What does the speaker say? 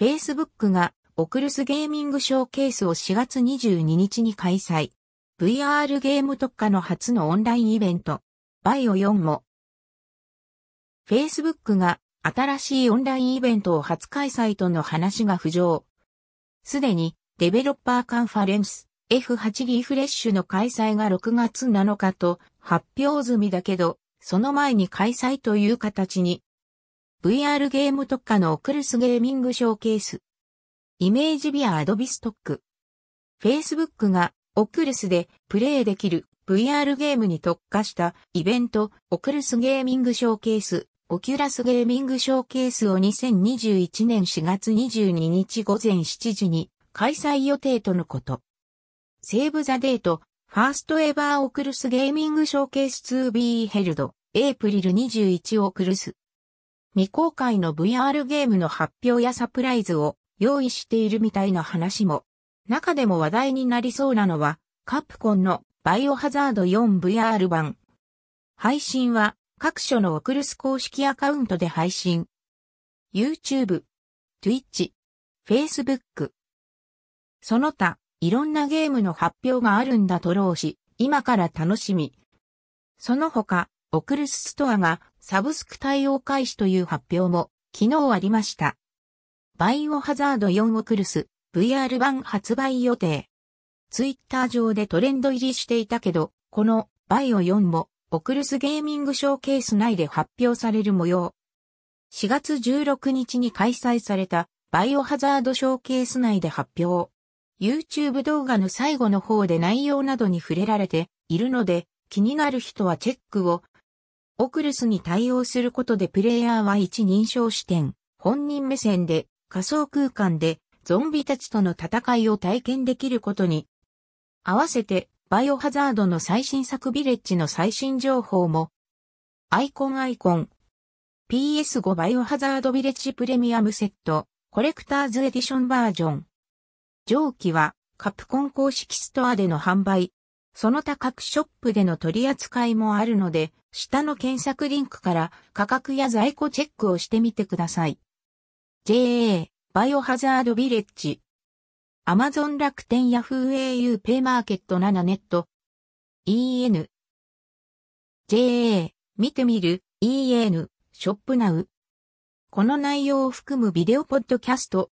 Facebook がオクルスゲーミングショーケースを4月22日に開催。VR ゲーム特化の初のオンラインイベント。バイオ4も。Facebook が新しいオンラインイベントを初開催との話が浮上。すでにデベロッパーカンファレンス F8 リフレッシュの開催が6月7日と発表済みだけど、その前に開催という形に VR ゲーム特化のオクルスゲーミングショーケース。イメージビアアドビストック。Facebook がオクルスでプレイできる VR ゲームに特化したイベントオクルスゲーミングショーケース、オキュラスゲーミングショーケースを2021年4月22日午前7時に開催予定とのこと。セーブザデート、ファーストエバーオクルスゲーミングショーケース 2B ヘルド、エイプリル21オクルス。未公開の VR ゲームの発表やサプライズを用意しているみたいな話も。中でも話題になりそうなのは、カプコンのバイオハザード 4VR 版。配信は各所のオクルス公式アカウントで配信。YouTube、Twitch、Facebook。その他、いろんなゲームの発表があるんだとろうし、今から楽しみ。その他、オクルスストアがサブスク対応開始という発表も昨日ありました。バイオハザード4オクルス VR 版発売予定。ツイッター上でトレンド入りしていたけど、このバイオ4もオクルスゲーミングショーケース内で発表される模様。4月16日に開催されたバイオハザードショーケース内で発表。YouTube 動画の最後の方で内容などに触れられているので、気になる人はチェックをオクルスに対応することでプレイヤーは一認証視点、本人目線で仮想空間でゾンビたちとの戦いを体験できることに、合わせてバイオハザードの最新作ビレッジの最新情報も、アイコンアイコン、PS5 バイオハザードビレッジプレミアムセット、コレクターズエディションバージョン。上記はカプコン公式ストアでの販売、その他各ショップでの取り扱いもあるので、下の検索リンクから価格や在庫チェックをしてみてください。JA、バイオハザードビレッジ。アマゾン楽天ヤフー au ペイマーケット7ネット。EN。JA、見てみる、EN、ショップナウ。この内容を含むビデオポッドキャスト、